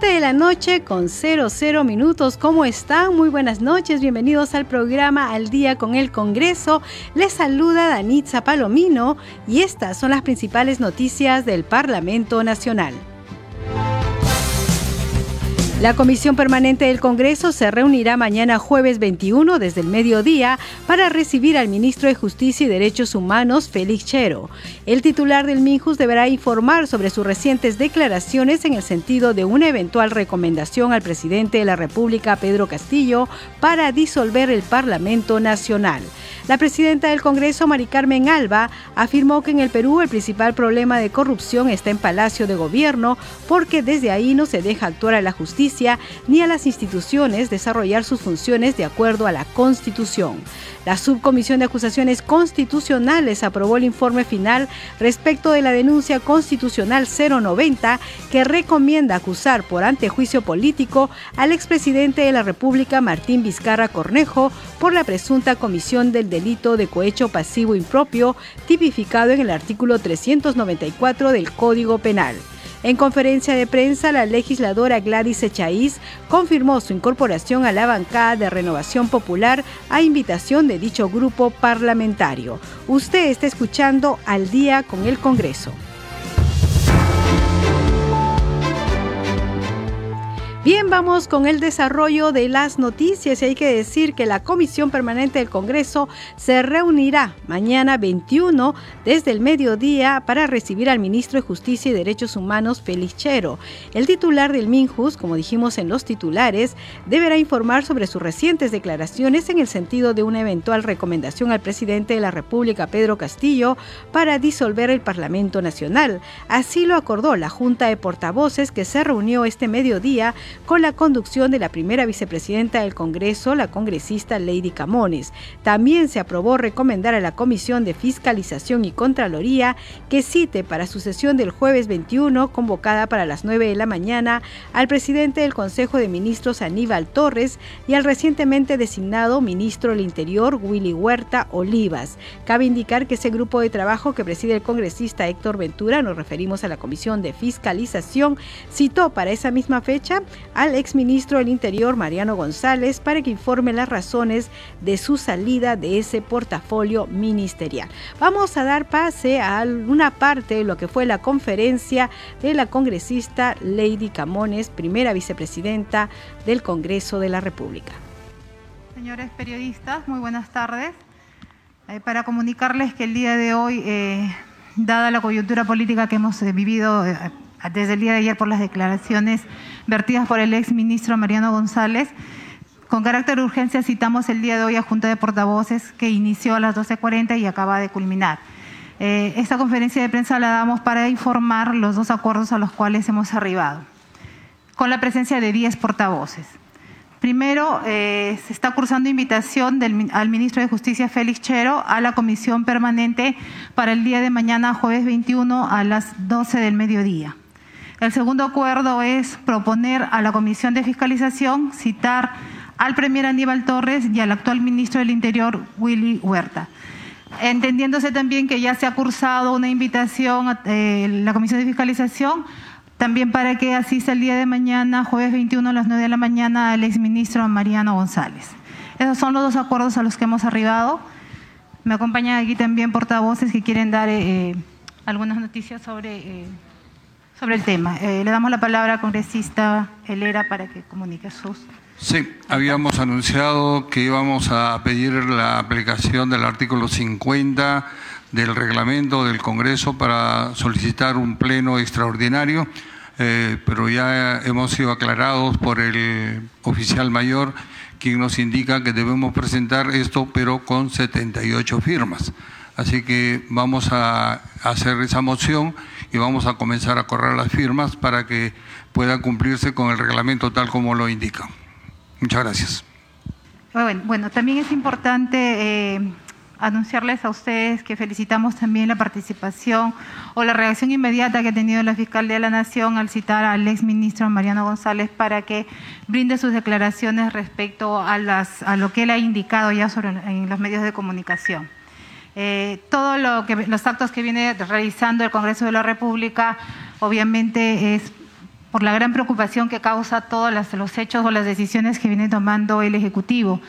De la noche con 00 minutos. ¿Cómo están? Muy buenas noches. Bienvenidos al programa Al Día con el Congreso. Les saluda Danitza Palomino y estas son las principales noticias del Parlamento Nacional. La Comisión Permanente del Congreso se reunirá mañana jueves 21 desde el mediodía para recibir al ministro de Justicia y Derechos Humanos, Félix Chero. El titular del MINJUS deberá informar sobre sus recientes declaraciones en el sentido de una eventual recomendación al presidente de la República, Pedro Castillo, para disolver el Parlamento Nacional. La presidenta del Congreso, Mari Carmen Alba, afirmó que en el Perú el principal problema de corrupción está en Palacio de Gobierno porque desde ahí no se deja actuar a la justicia ni a las instituciones desarrollar sus funciones de acuerdo a la Constitución. La Subcomisión de Acusaciones Constitucionales aprobó el informe final respecto de la denuncia constitucional 090 que recomienda acusar por antejuicio político al expresidente de la República, Martín Vizcarra Cornejo, por la presunta comisión del delito de cohecho pasivo impropio tipificado en el artículo 394 del Código Penal. En conferencia de prensa, la legisladora Gladys Echaíz confirmó su incorporación a la bancada de Renovación Popular a invitación de dicho grupo parlamentario. Usted está escuchando al día con el Congreso. Bien, vamos con el desarrollo de las noticias y hay que decir que la Comisión Permanente del Congreso se reunirá mañana 21 desde el mediodía para recibir al ministro de Justicia y Derechos Humanos, Félix Chero. El titular del MINJUS, como dijimos en los titulares, deberá informar sobre sus recientes declaraciones en el sentido de una eventual recomendación al presidente de la República, Pedro Castillo, para disolver el Parlamento Nacional. Así lo acordó la Junta de Portavoces que se reunió este mediodía con la conducción de la primera vicepresidenta del Congreso, la congresista Lady Camones. También se aprobó recomendar a la Comisión de Fiscalización y Contraloría que cite para su sesión del jueves 21, convocada para las 9 de la mañana, al presidente del Consejo de Ministros Aníbal Torres y al recientemente designado ministro del Interior Willy Huerta Olivas. Cabe indicar que ese grupo de trabajo que preside el congresista Héctor Ventura, nos referimos a la Comisión de Fiscalización, citó para esa misma fecha al exministro del Interior, Mariano González, para que informe las razones de su salida de ese portafolio ministerial. Vamos a dar pase a una parte de lo que fue la conferencia de la congresista Lady Camones, primera vicepresidenta del Congreso de la República. Señores periodistas, muy buenas tardes. Eh, para comunicarles que el día de hoy, eh, dada la coyuntura política que hemos eh, vivido desde el día de ayer por las declaraciones vertidas por el ex ministro Mariano González. Con carácter de urgencia citamos el día de hoy a Junta de Portavoces que inició a las 12.40 y acaba de culminar. Eh, esta conferencia de prensa la damos para informar los dos acuerdos a los cuales hemos arribado, con la presencia de 10 portavoces. Primero, eh, se está cursando invitación al ministro de Justicia, Félix Chero, a la comisión permanente para el día de mañana, jueves 21, a las 12 del mediodía. El segundo acuerdo es proponer a la Comisión de Fiscalización citar al Premier Aníbal Torres y al actual ministro del Interior, Willy Huerta. Entendiéndose también que ya se ha cursado una invitación a eh, la Comisión de Fiscalización, también para que asista el día de mañana, jueves 21 a las 9 de la mañana, al exministro Mariano González. Esos son los dos acuerdos a los que hemos arribado. Me acompañan aquí también portavoces que quieren dar eh, eh, algunas noticias sobre sobre el tema. Eh, le damos la palabra al congresista Helera para que comunique sus... Sí, habíamos anunciado que íbamos a pedir la aplicación del artículo 50 del reglamento del Congreso para solicitar un pleno extraordinario, eh, pero ya hemos sido aclarados por el oficial mayor, quien nos indica que debemos presentar esto, pero con 78 firmas. Así que vamos a hacer esa moción y vamos a comenzar a correr las firmas para que pueda cumplirse con el reglamento tal como lo indica. Muchas gracias. Bueno, también es importante eh, anunciarles a ustedes que felicitamos también la participación o la reacción inmediata que ha tenido la Fiscalía de la Nación al citar al exministro Mariano González para que brinde sus declaraciones respecto a, las, a lo que él ha indicado ya sobre, en los medios de comunicación. Eh, todo lo que los actos que viene realizando el Congreso de la República obviamente es por la gran preocupación que causa todos los hechos o las decisiones que viene tomando el Ejecutivo.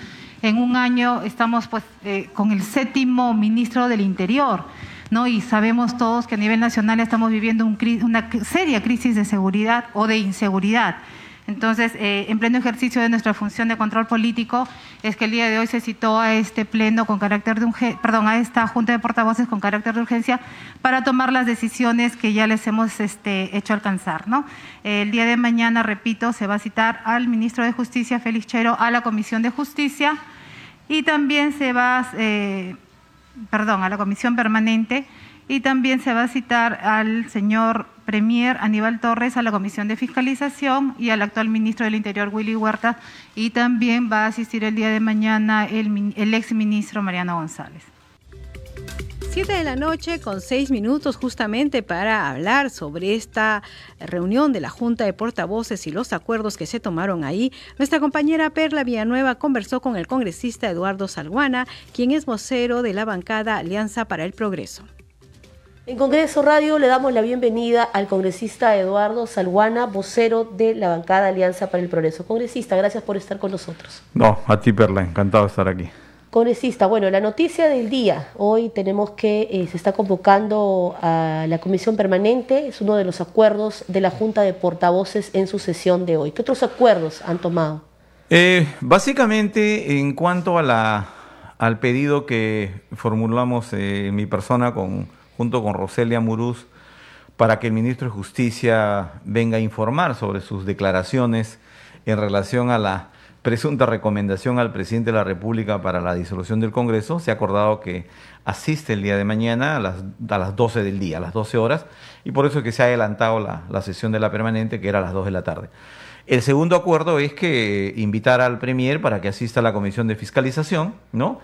En un año estamos pues eh, con el séptimo ministro del Interior, ¿no? Y sabemos todos que a nivel nacional estamos viviendo una seria crisis de seguridad o de inseguridad. Entonces, eh, en pleno ejercicio de nuestra función de control político, es que el día de hoy se citó a este pleno con carácter de perdón, a esta junta de portavoces con carácter de urgencia para tomar las decisiones que ya les hemos este, hecho alcanzar. ¿no? El día de mañana, repito, se va a citar al ministro de Justicia, Félix Chero, a la Comisión de Justicia y también se va, eh, perdón, a la Comisión Permanente y también se va a citar al señor Premier Aníbal Torres a la Comisión de Fiscalización y al actual ministro del Interior Willy Huerta y también va a asistir el día de mañana el, el ex ministro Mariano González. Siete de la noche con seis minutos justamente para hablar sobre esta reunión de la Junta de Portavoces y los acuerdos que se tomaron ahí. Nuestra compañera Perla Villanueva conversó con el congresista Eduardo Salguana, quien es vocero de la bancada Alianza para el Progreso. En Congreso Radio le damos la bienvenida al congresista Eduardo Salguana, vocero de la bancada Alianza para el Progreso. Congresista, gracias por estar con nosotros. No, a ti Perla, encantado de estar aquí. Congresista, bueno, la noticia del día. Hoy tenemos que eh, se está convocando a la comisión permanente, es uno de los acuerdos de la Junta de Portavoces en su sesión de hoy. ¿Qué otros acuerdos han tomado? Eh, básicamente, en cuanto a la, al pedido que formulamos eh, mi persona con junto con Roselia Muruz, para que el ministro de Justicia venga a informar sobre sus declaraciones en relación a la presunta recomendación al presidente de la República para la disolución del Congreso. Se ha acordado que asiste el día de mañana a las, a las 12 del día, a las 12 horas, y por eso es que se ha adelantado la, la sesión de la permanente, que era a las 2 de la tarde. El segundo acuerdo es que invitar al Premier para que asista a la comisión de fiscalización, ¿no?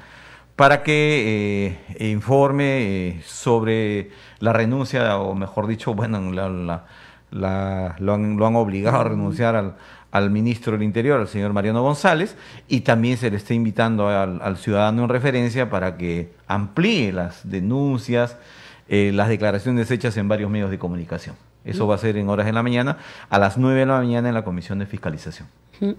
Para que eh, informe eh, sobre la renuncia, o mejor dicho, bueno, la, lo, han, obligado a renunciar al, ministro del Interior, al señor Mariano González, y también se le está invitando al, ciudadano en referencia para que amplíe las denuncias, eh, las declaraciones hechas en varios medios de comunicación. Eso va a ser en horas de la mañana, a las 9 de la mañana en la Comisión de Fiscalización.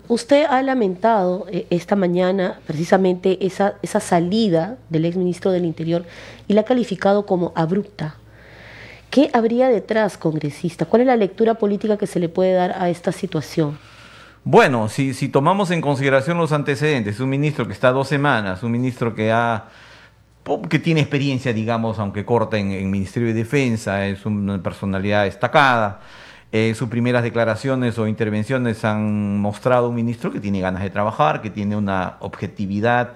Usted ha lamentado eh, esta mañana precisamente esa, esa salida del exministro del Interior y la ha calificado como abrupta. ¿Qué habría detrás, congresista? ¿Cuál es la lectura política que se le puede dar a esta situación? Bueno, si, si tomamos en consideración los antecedentes, un ministro que está dos semanas, un ministro que ha que tiene experiencia, digamos, aunque corta en el Ministerio de Defensa, es una personalidad destacada, eh, sus primeras declaraciones o intervenciones han mostrado un ministro que tiene ganas de trabajar, que tiene una objetividad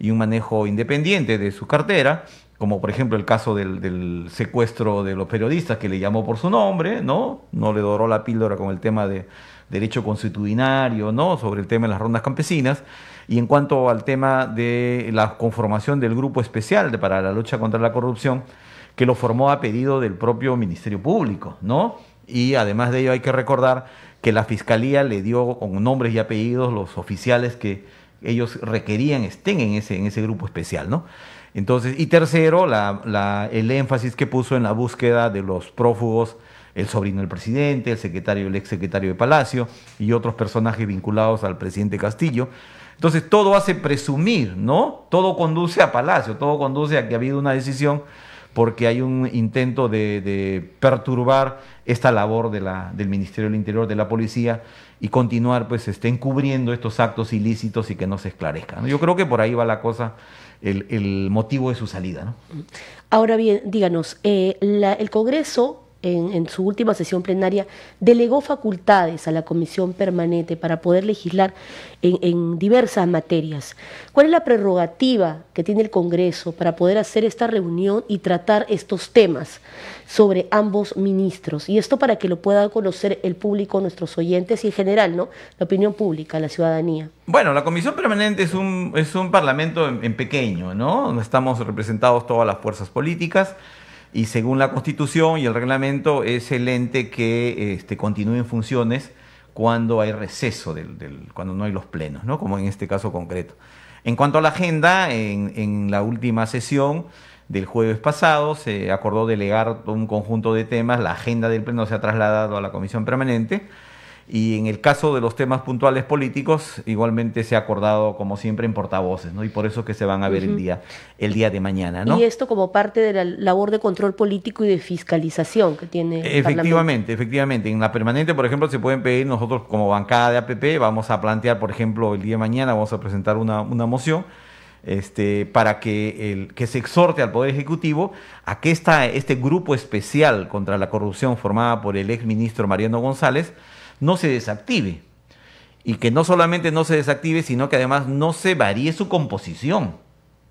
y un manejo independiente de su cartera, como por ejemplo el caso del, secuestro de los periodistas que le llamó por su nombre, ¿no? No le doró la píldora con el tema de derecho constitucionario, ¿no? Sobre el tema de las rondas campesinas. Y en cuanto al tema de la conformación del grupo especial para la lucha contra la corrupción, que lo formó a pedido del propio Ministerio Público, ¿no? y además de ello hay que recordar que la Fiscalía le dio con nombres y apellidos los oficiales que ellos requerían estén en ese, en ese grupo especial, ¿no? Entonces, y tercero, el énfasis que puso en la búsqueda de los prófugos, el sobrino del presidente, el secretario, el ex secretario de Palacio y otros personajes vinculados al presidente Castillo. Entonces, todo hace presumir, ¿no? Todo conduce a Palacio, todo conduce a que ha habido una decisión porque hay un intento de, perturbar esta labor de la, del Ministerio del Interior, de la policía, y continuar pues este, encubriendo estos actos ilícitos y que no se esclarezcan. Yo creo que por ahí va la cosa, el, motivo de su salida. Ahora bien, díganos, eh, el Congreso en, su última sesión plenaria, delegó facultades a la Comisión Permanente para poder legislar en, diversas materias. ¿Cuál es la prerrogativa que tiene el Congreso para poder hacer esta reunión y tratar estos temas sobre ambos ministros? Y esto para que lo pueda conocer el público, nuestros oyentes y en general, ¿no? La opinión pública, la ciudadanía. Bueno, la Comisión Permanente es un, es un parlamento en, en pequeño, ¿no? Estamos representados todas las fuerzas políticas y según la Constitución y el reglamento es el ente que este, continúe en funciones cuando hay receso, del, cuando no hay los plenos, ¿no? como en este caso concreto. En cuanto a la agenda, en, en la última sesión del jueves pasado se acordó delegar un conjunto de temas, la agenda del pleno se ha trasladado a la comisión permanente y en el caso de los temas puntuales políticos, igualmente se ha acordado, como siempre, en portavoces, ¿no? Y por eso que se van a ver el, día, el día de mañana, ¿no? Y esto como parte de la labor de control político y de fiscalización que tiene el Efectivamente, efectivamente. En la permanente, por ejemplo, se pueden pedir, nosotros como bancada de APP, vamos a plantear, por ejemplo, el día de mañana vamos a presentar una, una moción este, para que, el, que se exhorte al Poder Ejecutivo a que esta, este grupo especial contra la corrupción formada por el ex ministro Mariano González, no se desactive. Y que no solamente no se desactive, sino que además no se varíe su composición.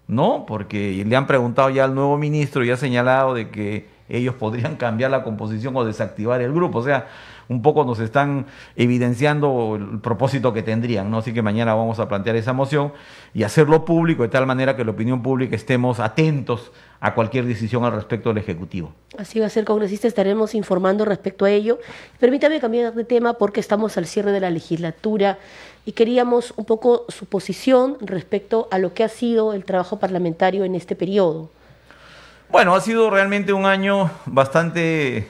¿No? Porque le han preguntado ya al nuevo ministro y ha señalado de que ellos podrían cambiar la composición o desactivar el grupo. O sea, un poco nos están evidenciando el propósito que tendrían, ¿no? Así que mañana vamos a plantear esa moción y hacerlo público de tal manera que la opinión pública estemos atentos a cualquier decisión al respecto del Ejecutivo. Así va a ser, congresista, estaremos informando respecto a ello. Permítame cambiar de tema porque estamos al cierre de la legislatura y queríamos un poco su posición respecto a lo que ha sido el trabajo parlamentario en este periodo. Bueno, ha sido realmente un año bastante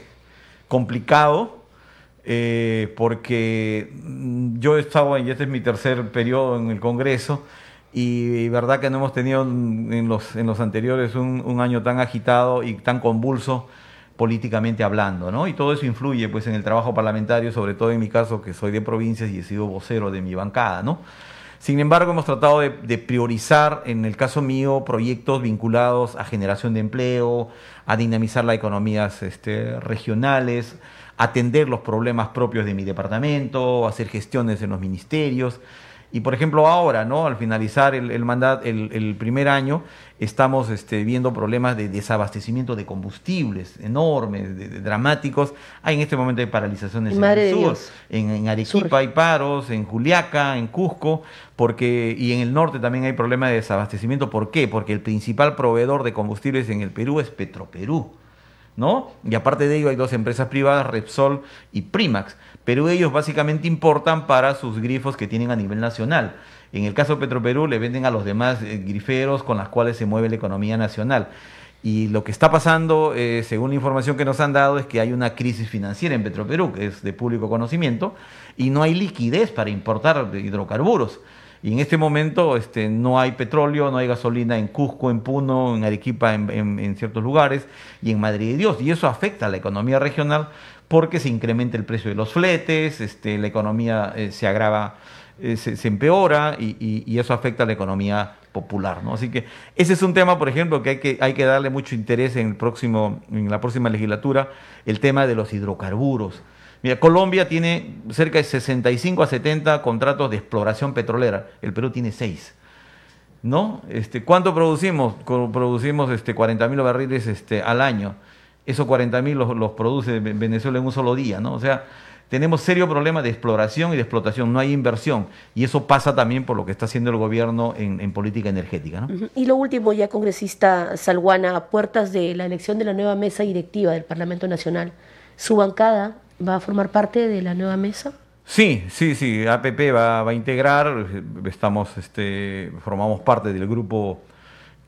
complicado eh, porque yo he estado, y este es mi tercer periodo en el Congreso, y, verdad que no hemos tenido en los, en los anteriores un, un, año tan agitado y tan convulso políticamente hablando, ¿no? Y todo eso influye pues en el trabajo parlamentario, sobre todo en mi caso que soy de provincias y he sido vocero de mi bancada, ¿no? Sin embargo, hemos tratado de, priorizar, en el caso mío, proyectos vinculados a generación de empleo, a dinamizar las economías este, regionales, atender los problemas propios de mi departamento, hacer gestiones en los ministerios. Y por ejemplo ahora, ¿no? Al finalizar el, mandato, el, primer año, estamos este, viendo problemas de desabastecimiento de combustibles enormes, dramáticos. Hay en este momento hay paralizaciones en, el sur, en, Arequipa hay paros, en Juliaca, en Cusco, porque y en el norte también hay problemas de desabastecimiento. ¿Por qué? Porque el principal proveedor de combustibles en el Perú es Petroperú. ¿No? Y aparte de ello hay dos empresas privadas, Repsol y Primax pero ellos básicamente importan para sus grifos que tienen a nivel nacional. En el caso de Petroperú le venden a los demás eh, griferos con las cuales se mueve la economía nacional. Y lo que está pasando, eh, según la información que nos han dado, es que hay una crisis financiera en Petroperú, que es de público conocimiento, y no hay liquidez para importar hidrocarburos. Y en este momento este, no hay petróleo, no hay gasolina en Cusco, en Puno, en Arequipa, en, en ciertos lugares, y en Madrid de Dios. Y eso afecta a la economía regional porque se incrementa el precio de los fletes, este, la economía eh, se agrava, eh, se, empeora y, eso afecta a la economía popular. ¿no? Así que ese es un tema, por ejemplo, que hay que, hay que darle mucho interés en, el próximo, en la próxima legislatura, el tema de los hidrocarburos. Mira, Colombia tiene cerca de 65 a 70 contratos de exploración petrolera, el Perú tiene 6. ¿No? Este, ¿Cuánto producimos? Producimos este, 40 mil barriles este, al año esos 40 mil los, produce Venezuela en un solo día, ¿no? O sea, tenemos serio problema de exploración y de explotación, no hay inversión. Y eso pasa también por lo que está haciendo el gobierno en, política energética. ¿no? Y lo último, ya congresista Salguana, a puertas de la elección de la nueva mesa directiva del Parlamento Nacional, ¿su bancada va a formar parte de la nueva mesa? Sí, sí, sí, APP va, va a integrar, estamos, este, formamos parte del grupo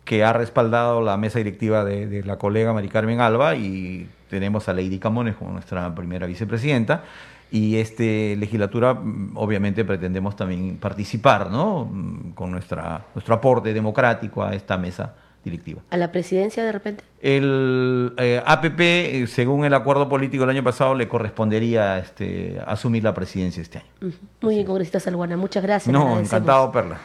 que ha respaldado la mesa directiva de, la colega Mari Carmen Alba y tenemos a Lady Camones como nuestra primera vicepresidenta. Y esta legislatura, mm, obviamente, pretendemos también participar ¿no? Mm, con nuestra, nuestro aporte democrático a esta mesa directiva. ¿A la presidencia de repente? El eh, APP, eh, según el acuerdo político del año pasado, le correspondería este, asumir la presidencia este año. Muy bien, congresista Salguana, muchas gracias. No, encantado, Perla.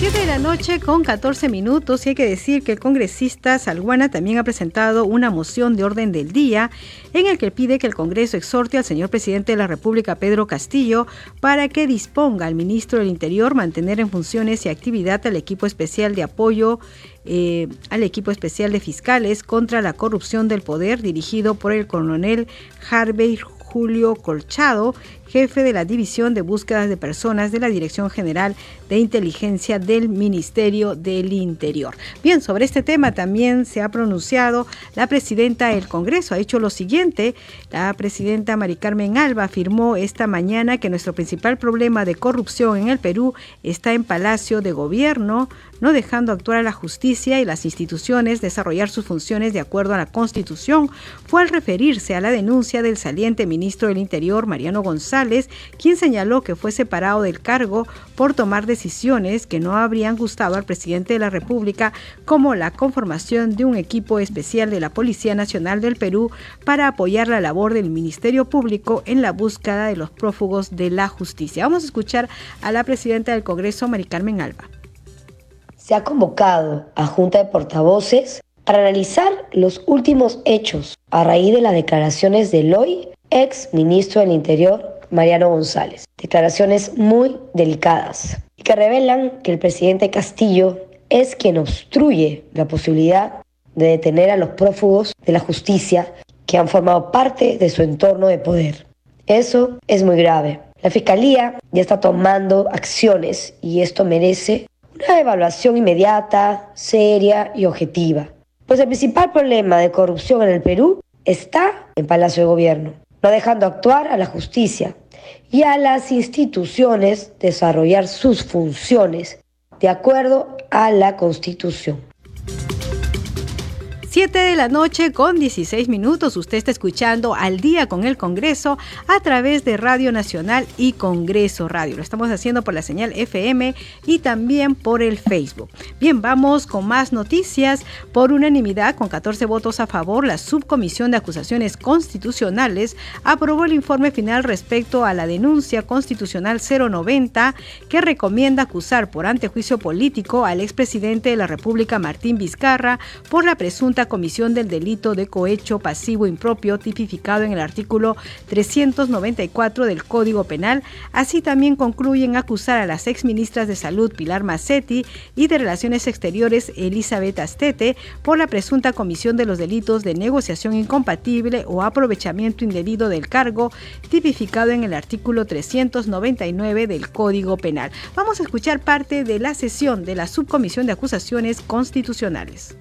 7 de la noche con 14 minutos y hay que decir que el congresista Salguana también ha presentado una moción de orden del día en el que pide que el Congreso exhorte al señor presidente de la República, Pedro Castillo, para que disponga al ministro del Interior mantener en funciones y actividad al equipo especial de apoyo eh, al equipo especial de fiscales contra la corrupción del poder dirigido por el coronel Harvey Julio Colchado, jefe de la División de Búsquedas de Personas de la Dirección General de Inteligencia del Ministerio del Interior. Bien, sobre este tema también se ha pronunciado la presidenta del Congreso. Ha hecho lo siguiente. La presidenta Mari Carmen Alba afirmó esta mañana que nuestro principal problema de corrupción en el Perú está en Palacio de Gobierno, no dejando actuar a la justicia y las instituciones desarrollar sus funciones de acuerdo a la Constitución, fue al referirse a la denuncia del saliente ministro del Interior, Mariano González, quien señaló que fue separado del cargo por tomar decisiones que no habrían gustado al presidente de la República, como la conformación de un equipo especial de la Policía Nacional del Perú para apoyar la labor del Ministerio Público en la búsqueda de los prófugos de la justicia. Vamos a escuchar a la presidenta del Congreso, Mari Carmen Alba se ha convocado a Junta de Portavoces para analizar los últimos hechos a raíz de las declaraciones del hoy ex ministro del Interior, Mariano González. Declaraciones muy delicadas y que revelan que el presidente Castillo es quien obstruye la posibilidad de detener a los prófugos de la justicia que han formado parte de su entorno de poder. Eso es muy grave. La Fiscalía ya está tomando acciones y esto merece una evaluación inmediata, seria y objetiva. Pues el principal problema de corrupción en el Perú está en Palacio de Gobierno, no dejando actuar a la justicia y a las instituciones desarrollar sus funciones de acuerdo a la Constitución. 7 de la noche con 16 minutos. Usted está escuchando al día con el Congreso a través de Radio Nacional y Congreso Radio. Lo estamos haciendo por la señal FM y también por el Facebook. Bien, vamos con más noticias. Por unanimidad, con 14 votos a favor, la Subcomisión de Acusaciones Constitucionales aprobó el informe final respecto a la denuncia constitucional 090 que recomienda acusar por antejuicio político al expresidente de la República, Martín Vizcarra, por la presunta comisión del delito de cohecho pasivo impropio tipificado en el artículo 394 del Código Penal. Así también concluyen acusar a las exministras de Salud Pilar Macetti y de Relaciones Exteriores Elizabeth Astete por la presunta comisión de los delitos de negociación incompatible o aprovechamiento indebido del cargo tipificado en el artículo 399 del Código Penal. Vamos a escuchar parte de la sesión de la Subcomisión de Acusaciones Constitucionales.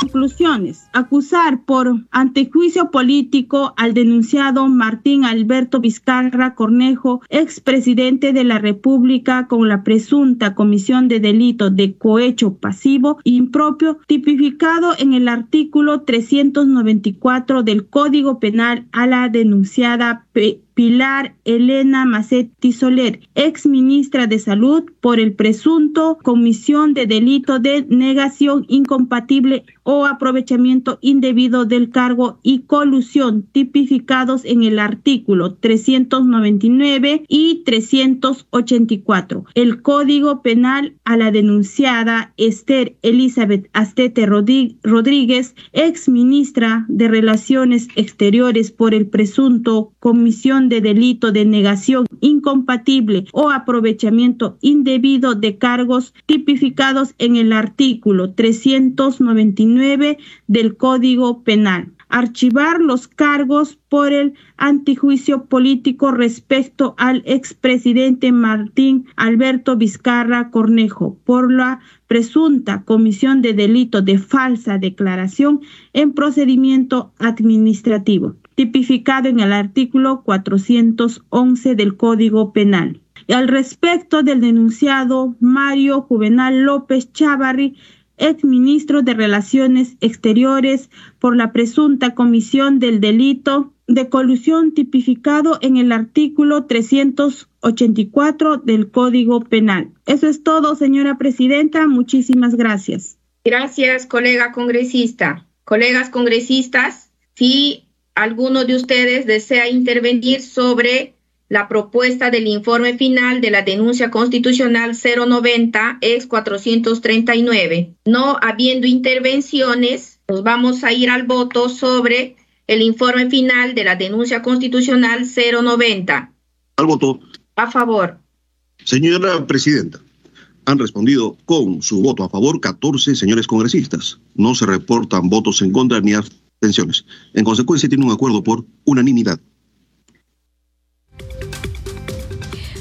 Conclusiones. Acusar por antejuicio político al denunciado Martín Alberto Vizcarra Cornejo, expresidente de la República, con la presunta comisión de delito de cohecho pasivo impropio tipificado en el artículo 394 del Código Penal a la denunciada Pilar Elena Macetti Soler, ex ministra de Salud, por el presunto comisión de delito de negación incompatible o aprovechamiento indebido del cargo y colusión tipificados en el artículo 399 y 384. El Código Penal a la denunciada Esther Elizabeth Astete Rodríguez, ex ministra de Relaciones Exteriores por el presunto comisión de delito de negación incompatible o aprovechamiento indebido de cargos tipificados en el artículo 399 del Código Penal. Archivar los cargos por el antijuicio político respecto al expresidente Martín Alberto Vizcarra Cornejo por la presunta comisión de delito de falsa declaración en procedimiento administrativo tipificado en el artículo 411 del Código Penal. Y al respecto del denunciado Mario Juvenal López Chávarri, exministro de Relaciones Exteriores, por la presunta comisión del delito de colusión tipificado en el artículo 384 del Código Penal. Eso es todo, señora presidenta. Muchísimas gracias. Gracias, colega congresista. Colegas congresistas, sí alguno de ustedes desea intervenir sobre la propuesta del informe final de la denuncia constitucional 090 ex 439. No habiendo intervenciones, nos vamos a ir al voto sobre el informe final de la denuncia constitucional 090. Al voto. A favor. Señora Presidenta, han respondido con su voto a favor 14 señores congresistas. No se reportan votos en contra ni abstenciones. En consecuencia, tiene un acuerdo por unanimidad.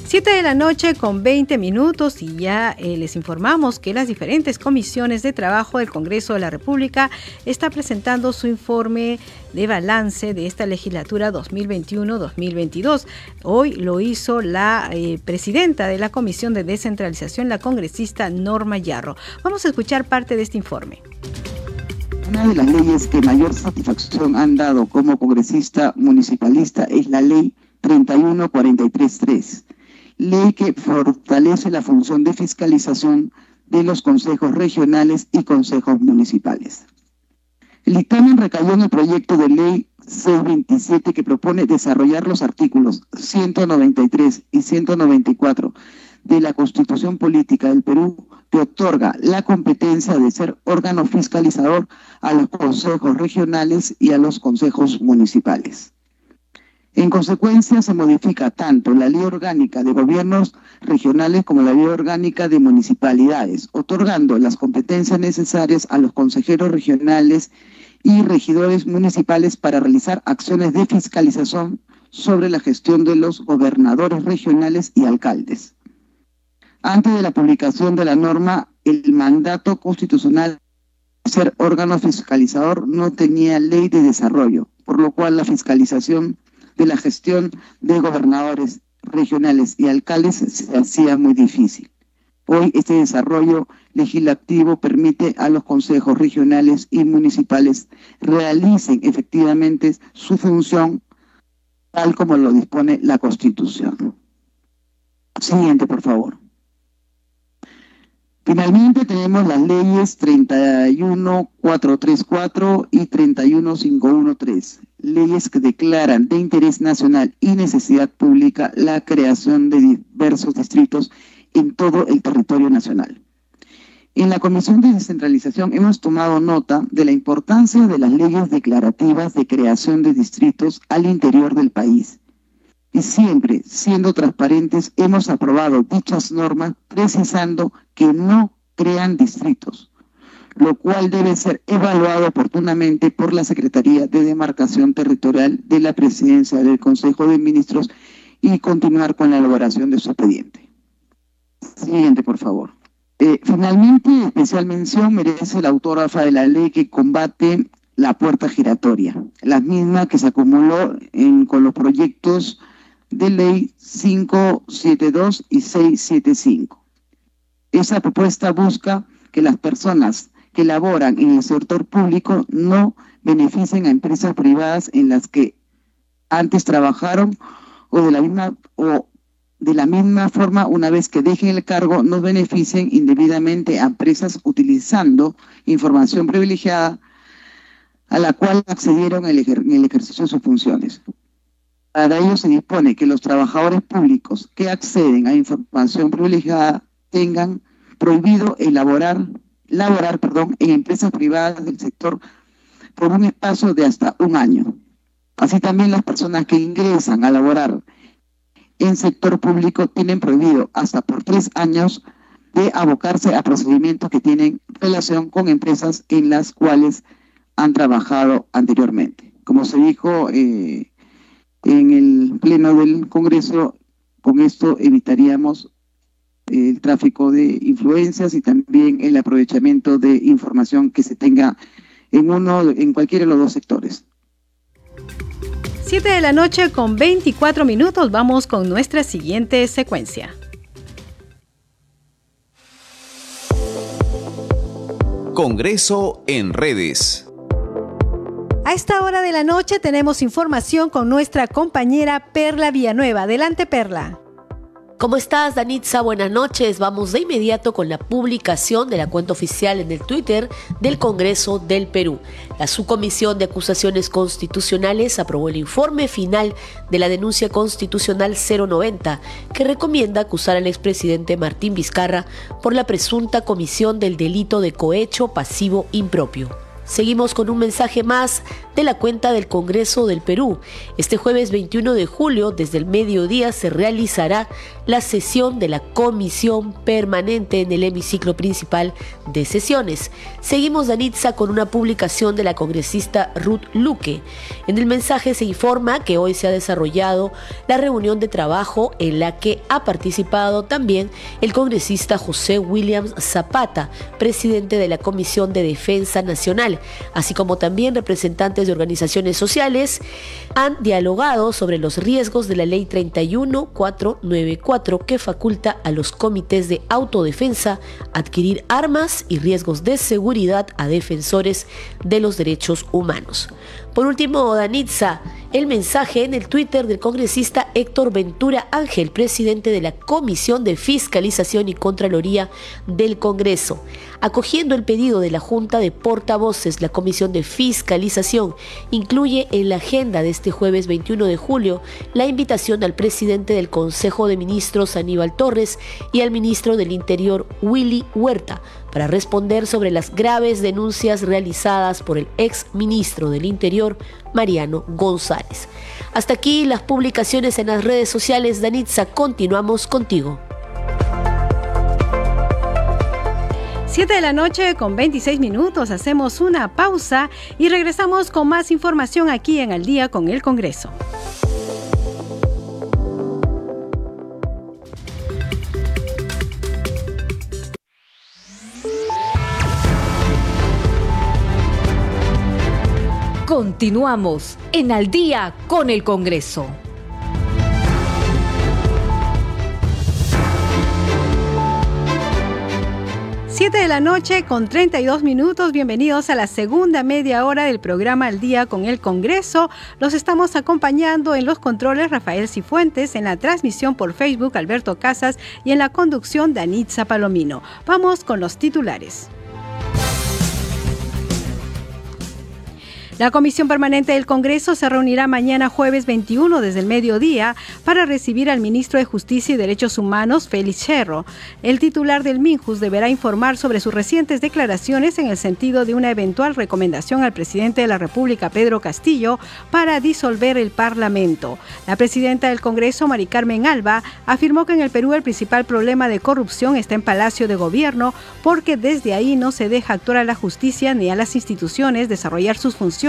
7 de la noche con 20 minutos y ya eh, les informamos que las diferentes comisiones de trabajo del Congreso de la República está presentando su informe de balance de esta legislatura 2021-2022. Hoy lo hizo la eh, presidenta de la Comisión de Descentralización, la congresista Norma Yarro. Vamos a escuchar parte de este informe. Una de las leyes que mayor satisfacción han dado como congresista municipalista es la ley 31433 ley que fortalece la función de fiscalización de los consejos regionales y consejos municipales. El dictamen recayó en el proyecto de ley C27 que propone desarrollar los artículos 193 y 194 de la Constitución Política del Perú que otorga la competencia de ser órgano fiscalizador a los consejos regionales y a los consejos municipales. En consecuencia, se modifica tanto la ley orgánica de gobiernos regionales como la ley orgánica de municipalidades, otorgando las competencias necesarias a los consejeros regionales y regidores municipales para realizar acciones de fiscalización sobre la gestión de los gobernadores regionales y alcaldes. Antes de la publicación de la norma, el mandato constitucional de ser órgano fiscalizador no tenía ley de desarrollo, por lo cual la fiscalización de la gestión de gobernadores regionales y alcaldes se hacía muy difícil. Hoy este desarrollo legislativo permite a los consejos regionales y municipales realicen efectivamente su función tal como lo dispone la Constitución. Siguiente, por favor. Finalmente tenemos las leyes 31434 y 31513, leyes que declaran de interés nacional y necesidad pública la creación de diversos distritos en todo el territorio nacional. En la Comisión de Descentralización hemos tomado nota de la importancia de las leyes declarativas de creación de distritos al interior del país y siempre siendo transparentes hemos aprobado dichas normas precisando que no crean distritos, lo cual debe ser evaluado oportunamente por la Secretaría de Demarcación Territorial de la Presidencia del Consejo de Ministros y continuar con la elaboración de su expediente. Siguiente, por favor. Eh, finalmente, especial mención merece la autógrafa de la ley que combate la puerta giratoria, la misma que se acumuló con los proyectos de ley 572 y 675. Esa propuesta busca que las personas que laboran en el sector público no beneficien a empresas privadas en las que antes trabajaron o de la misma o de la misma forma, una vez que dejen el cargo, no beneficien indebidamente a empresas utilizando información privilegiada a la cual accedieron en el ejercicio de sus funciones. Para ello se dispone que los trabajadores públicos que acceden a información privilegiada tengan prohibido elaborar, laborar perdón, en empresas privadas del sector por un espacio de hasta un año. Así también las personas que ingresan a laborar en sector público tienen prohibido hasta por tres años de abocarse a procedimientos que tienen relación con empresas en las cuales han trabajado anteriormente. Como se dijo eh, en el Pleno del Congreso, con esto evitaríamos el tráfico de influencias y también el aprovechamiento de información que se tenga en uno, en cualquiera de los dos sectores. 7 de la noche con 24 minutos vamos con nuestra siguiente secuencia. Congreso en redes. A esta hora de la noche tenemos información con nuestra compañera Perla Villanueva. Adelante, Perla. ¿Cómo estás, Danitza? Buenas noches. Vamos de inmediato con la publicación de la cuenta oficial en el Twitter del Congreso del Perú. La Subcomisión de Acusaciones Constitucionales aprobó el informe final de la denuncia constitucional 090, que recomienda acusar al expresidente Martín Vizcarra por la presunta comisión del delito de cohecho pasivo impropio. Seguimos con un mensaje más de la cuenta del Congreso del Perú. Este jueves 21 de julio, desde el mediodía, se realizará la sesión de la Comisión Permanente en el hemiciclo principal de sesiones. Seguimos, Danitza, con una publicación de la congresista Ruth Luque. En el mensaje se informa que hoy se ha desarrollado la reunión de trabajo en la que ha participado también el congresista José Williams Zapata, presidente de la Comisión de Defensa Así como también representantes de organizaciones sociales, han dialogado sobre los riesgos de la Ley 31494 que faculta a los comités de autodefensa adquirir armas y riesgos de seguridad a defensores de los derechos humanos. Por último, Danitza, el mensaje en el Twitter del congresista Héctor Ventura Ángel, presidente de la Comisión de Fiscalización y Contraloría del Congreso. Acogiendo el pedido de la Junta de Portavoces, la Comisión de Fiscalización incluye en la agenda de este jueves 21 de julio la invitación al presidente del Consejo de Ministros Aníbal Torres y al ministro del Interior Willy Huerta para responder sobre las graves denuncias realizadas por el ex ministro del Interior, Mariano González. Hasta aquí las publicaciones en las redes sociales. Danitza, continuamos contigo. 7 de la noche con 26 minutos, hacemos una pausa y regresamos con más información aquí en Al día con el Congreso. Continuamos en Al día con el Congreso. 7 de la noche con 32 minutos. Bienvenidos a la segunda media hora del programa Al Día con el Congreso. Los estamos acompañando en los controles Rafael Cifuentes, en la transmisión por Facebook Alberto Casas y en la conducción Danitza Palomino. Vamos con los titulares. La Comisión Permanente del Congreso se reunirá mañana jueves 21 desde el mediodía para recibir al ministro de Justicia y Derechos Humanos, Félix Cherro. El titular del MINJUS deberá informar sobre sus recientes declaraciones en el sentido de una eventual recomendación al presidente de la República, Pedro Castillo, para disolver el Parlamento. La presidenta del Congreso, Mari Carmen Alba, afirmó que en el Perú el principal problema de corrupción está en Palacio de Gobierno porque desde ahí no se deja actuar a la justicia ni a las instituciones desarrollar sus funciones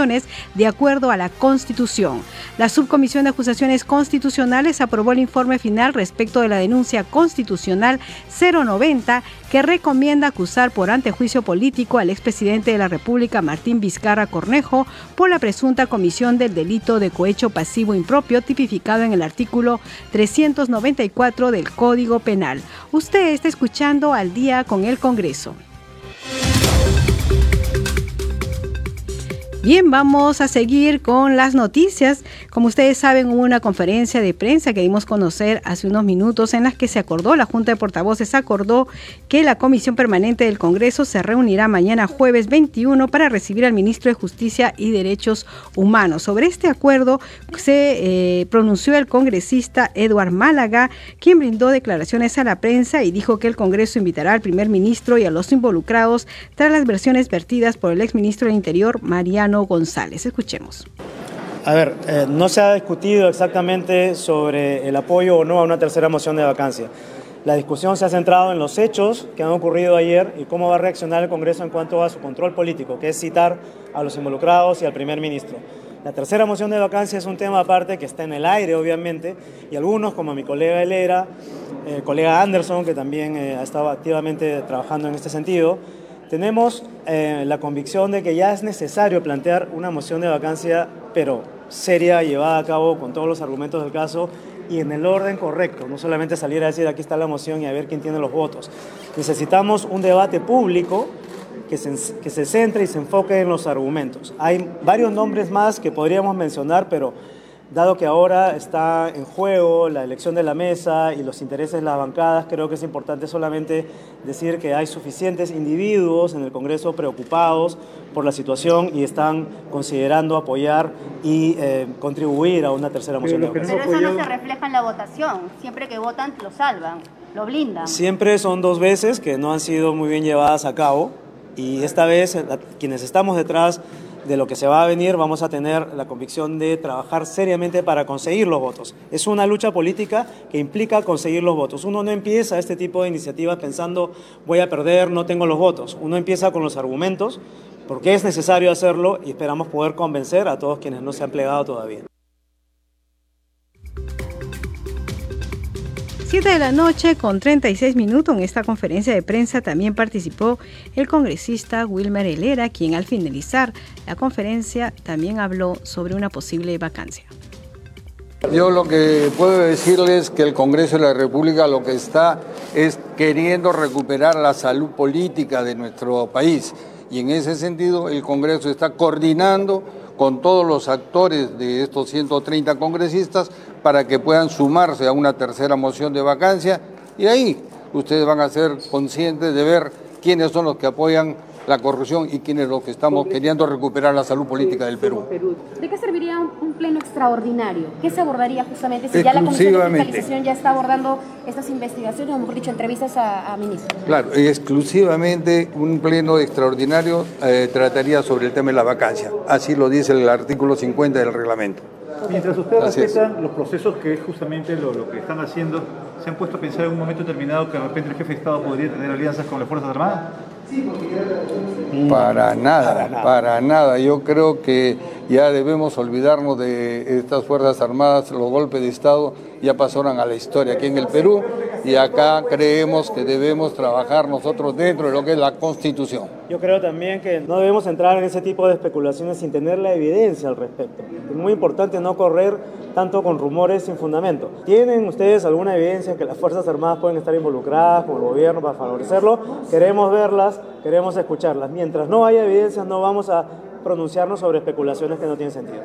de acuerdo a la Constitución. La Subcomisión de Acusaciones Constitucionales aprobó el informe final respecto de la denuncia constitucional 090 que recomienda acusar por antejuicio político al expresidente de la República, Martín Vizcarra Cornejo, por la presunta comisión del delito de cohecho pasivo impropio tipificado en el artículo 394 del Código Penal. Usted está escuchando al día con el Congreso. Bien, vamos a seguir con las noticias. Como ustedes saben, hubo una conferencia de prensa que dimos conocer hace unos minutos en las que se acordó, la Junta de Portavoces acordó que la Comisión Permanente del Congreso se reunirá mañana jueves 21 para recibir al ministro de Justicia y Derechos Humanos. Sobre este acuerdo se eh, pronunció el congresista Eduard Málaga, quien brindó declaraciones a la prensa y dijo que el Congreso invitará al primer ministro y a los involucrados tras las versiones vertidas por el exministro del Interior, Mariano González. Escuchemos. A ver, eh, no se ha discutido exactamente sobre el apoyo o no a una tercera moción de vacancia. La discusión se ha centrado en los hechos que han ocurrido ayer y cómo va a reaccionar el Congreso en cuanto a su control político, que es citar a los involucrados y al primer ministro. La tercera moción de vacancia es un tema aparte que está en el aire, obviamente, y algunos, como mi colega Helera, el colega Anderson, que también eh, ha estado activamente trabajando en este sentido, tenemos eh, la convicción de que ya es necesario plantear una moción de vacancia, pero seria, llevada a cabo con todos los argumentos del caso y en el orden correcto, no solamente salir a decir aquí está la moción y a ver quién tiene los votos. Necesitamos un debate público que se, que se centre y se enfoque en los argumentos. Hay varios nombres más que podríamos mencionar, pero Dado que ahora está en juego la elección de la mesa y los intereses de las bancadas, creo que es importante solamente decir que hay suficientes individuos en el Congreso preocupados por la situación y están considerando apoyar y eh, contribuir a una tercera moción. Pero, eso no se refleja en la votación. Siempre que votan lo salvan, lo blindan. Siempre son dos veces que no han sido muy bien llevadas a cabo y esta vez quienes estamos detrás de lo que se va a venir, vamos a tener la convicción de trabajar seriamente para conseguir los votos. Es una lucha política que implica conseguir los votos. Uno no empieza este tipo de iniciativas pensando voy a perder, no tengo los votos. Uno empieza con los argumentos, porque es necesario hacerlo y esperamos poder convencer a todos quienes no se han plegado todavía. 7 de la noche con 36 minutos en esta conferencia de prensa también participó el congresista Wilmer Helera, quien al finalizar la conferencia también habló sobre una posible vacancia. Yo lo que puedo decirles es que el Congreso de la República lo que está es queriendo recuperar la salud política de nuestro país y en ese sentido el Congreso está coordinando con todos los actores de estos 130 congresistas para que puedan sumarse a una tercera moción de vacancia. Y ahí ustedes van a ser conscientes de ver quiénes son los que apoyan la corrupción y quiénes los que estamos queriendo recuperar la salud política del Perú. ¿De qué serviría un pleno extraordinario? ¿Qué se abordaría justamente si ya la Comisión de Fiscalización ya está abordando estas investigaciones, o mejor dicho, entrevistas a, ministros? Claro, exclusivamente un pleno extraordinario eh, trataría sobre el tema de la vacancia. Así lo dice el artículo 50 del reglamento. Mientras ustedes respetan los procesos que es justamente lo, lo, que están haciendo, ¿se han puesto a pensar en un momento determinado que de repente el jefe de Estado podría tener alianzas con las Fuerzas Armadas? Para nada, para nada. Yo creo que ya debemos olvidarnos de estas Fuerzas Armadas, los golpes de Estado ya pasaron a la historia aquí en el Perú y acá creemos que debemos trabajar nosotros dentro de lo que es la Constitución. Yo creo también que no debemos entrar en ese tipo de especulaciones sin tener la evidencia al respecto. Es muy importante no correr tanto con rumores sin fundamento. ¿Tienen ustedes alguna evidencia que las Fuerzas Armadas pueden estar involucradas con el gobierno para favorecerlo? Queremos verlas, queremos escucharlas. Mientras no haya evidencias no vamos a pronunciarnos sobre especulaciones que no tienen sentido.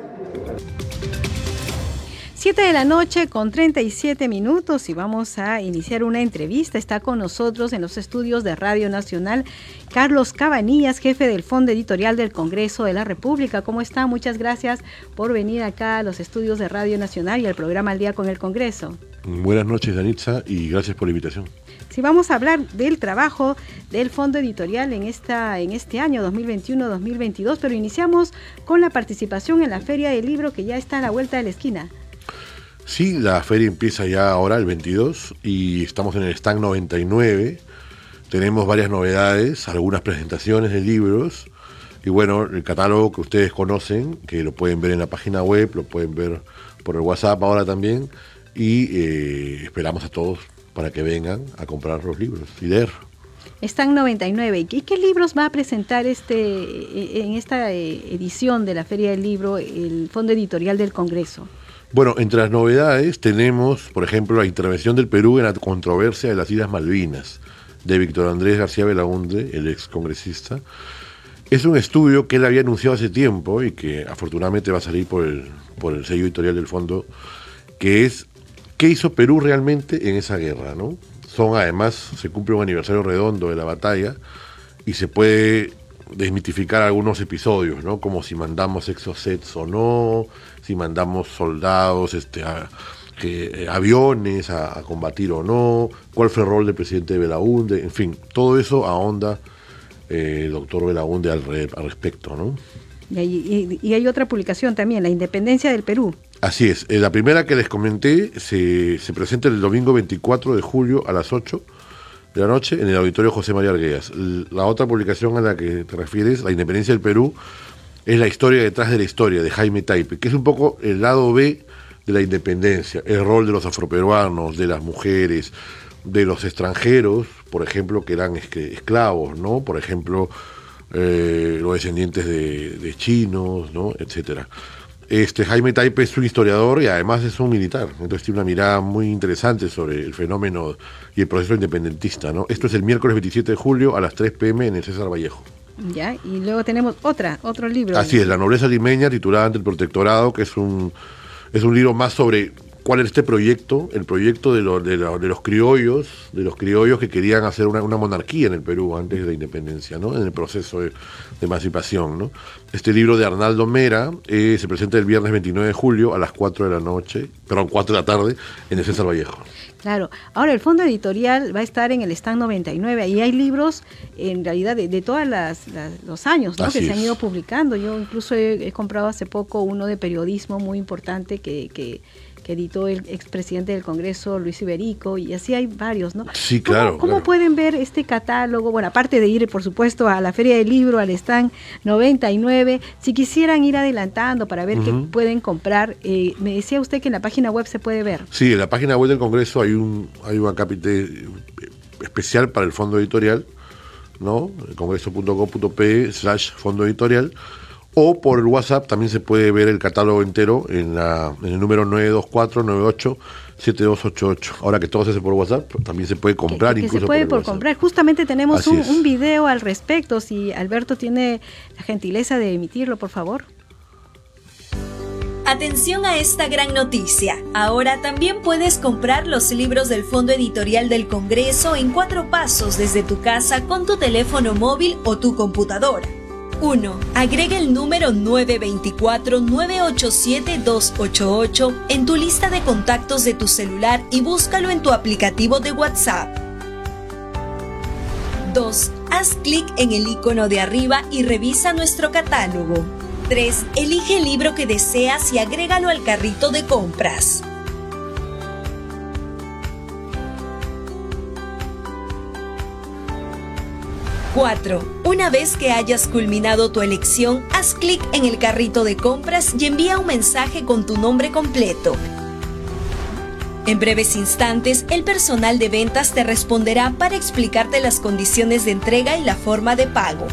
7 de la noche con 37 minutos y vamos a iniciar una entrevista. Está con nosotros en los estudios de Radio Nacional Carlos Cabanillas, jefe del Fondo Editorial del Congreso de la República. ¿Cómo está? Muchas gracias por venir acá a los estudios de Radio Nacional y al programa Al Día con el Congreso. Buenas noches, Danitza, y gracias por la invitación. Sí, vamos a hablar del trabajo del Fondo Editorial en, esta, en este año 2021-2022, pero iniciamos con la participación en la Feria del Libro que ya está a la vuelta de la esquina. Sí, la feria empieza ya ahora, el 22, y estamos en el stand 99. Tenemos varias novedades, algunas presentaciones de libros, y bueno, el catálogo que ustedes conocen, que lo pueden ver en la página web, lo pueden ver por el WhatsApp ahora también, y eh, esperamos a todos para que vengan a comprar los libros y leer. Están 99. ¿Y qué libros va a presentar este en esta eh, edición de la Feria del Libro el Fondo Editorial del Congreso? Bueno, entre las novedades tenemos, por ejemplo, la intervención del Perú en la controversia de las Islas Malvinas, de Víctor Andrés García Belaunde, el ex congresista. Es un estudio que él había anunciado hace tiempo y que afortunadamente va a salir por el, por el sello editorial del fondo, que es qué hizo Perú realmente en esa guerra, ¿no? Son además, se cumple un aniversario redondo de la batalla y se puede desmitificar algunos episodios, ¿no? Como si mandamos exosets o no, si mandamos soldados, este, eh, aviones a, combatir o no, cuál fue el rol del presidente de Belaunde, en fin, todo eso ahonda eh, el doctor Belaunde al, respecto, ¿no? Y hay, y hay, otra publicación también, La Independencia del Perú. Así es, eh, la primera que les comenté se, se presenta el domingo 24 de julio a las 8 de la noche en el auditorio José María Arguellas. La otra publicación a la que te refieres, La Independencia del Perú, es la historia detrás de la historia de Jaime Taipe, que es un poco el lado B de la independencia, el rol de los afroperuanos, de las mujeres, de los extranjeros, por ejemplo, que eran esclavos, ¿no? Por ejemplo, eh, los descendientes de, chinos, ¿no? Etcétera. Este Jaime Taipe es un historiador y además es un militar, entonces tiene una mirada muy interesante sobre el fenómeno y el proceso independentista, ¿no? Esto es el miércoles 27 de julio a las 3 pm en el César Vallejo. Ya, y luego tenemos otra, otro libro. Así es, La nobleza limeña, titulada ante el protectorado, que es un, Es un libro más sobre cuál es este proyecto, el proyecto de, de, los criollos, de los criollos que querían hacer una, monarquía en el Perú antes de la independencia, ¿no? en el proceso de, emancipación. ¿no? Este libro de Arnaldo Mera eh, se presenta el viernes 29 de julio a las 4 de la noche, perdón, 4 de la tarde, en el César Vallejo. Claro, ahora el fondo editorial va a estar en el stand 99 y hay libros en realidad de, todos los años ¿no? que se han ido publicando. Yo incluso he, comprado hace poco uno de periodismo muy importante que, que que editó el expresidente del Congreso, Luis Iberico, y así hay varios, ¿no? Sí, claro. ¿Cómo, pueden ver este catálogo? Bueno, aparte de ir, por supuesto, a la Feria del Libro, al stand 99, si quisieran ir adelantando para ver qué pueden comprar, eh, me decía usted que en la página web se puede ver. Sí, en la página web del Congreso hay un hay un acápite especial para el fondo editorial, ¿no? congreso.gov.p slash fondo editorial o por el WhatsApp también se puede ver el catálogo entero en, la, en el número 924987288. Ahora que todo se hace por WhatsApp, también se puede comprar que, incluso se puede por, comprar. Justamente tenemos un, un, video al respecto. Si Alberto tiene la gentileza de emitirlo, por favor. Atención a esta gran noticia. Ahora también puedes comprar los libros del Fondo Editorial del Congreso en cuatro pasos desde tu casa con tu teléfono móvil o tu computadora. 1. Agrega el número 924-987-288 en tu lista de contactos de tu celular y búscalo en tu aplicativo de WhatsApp. 2. Haz clic en el icono de arriba y revisa nuestro catálogo. 3. Elige el libro que deseas y agrégalo al carrito de compras. 4. Una vez que hayas culminado tu elección, haz clic en el carrito de compras y envía un mensaje con tu nombre completo. En breves instantes, el personal de ventas te responderá para explicarte las condiciones de entrega y la forma de pago.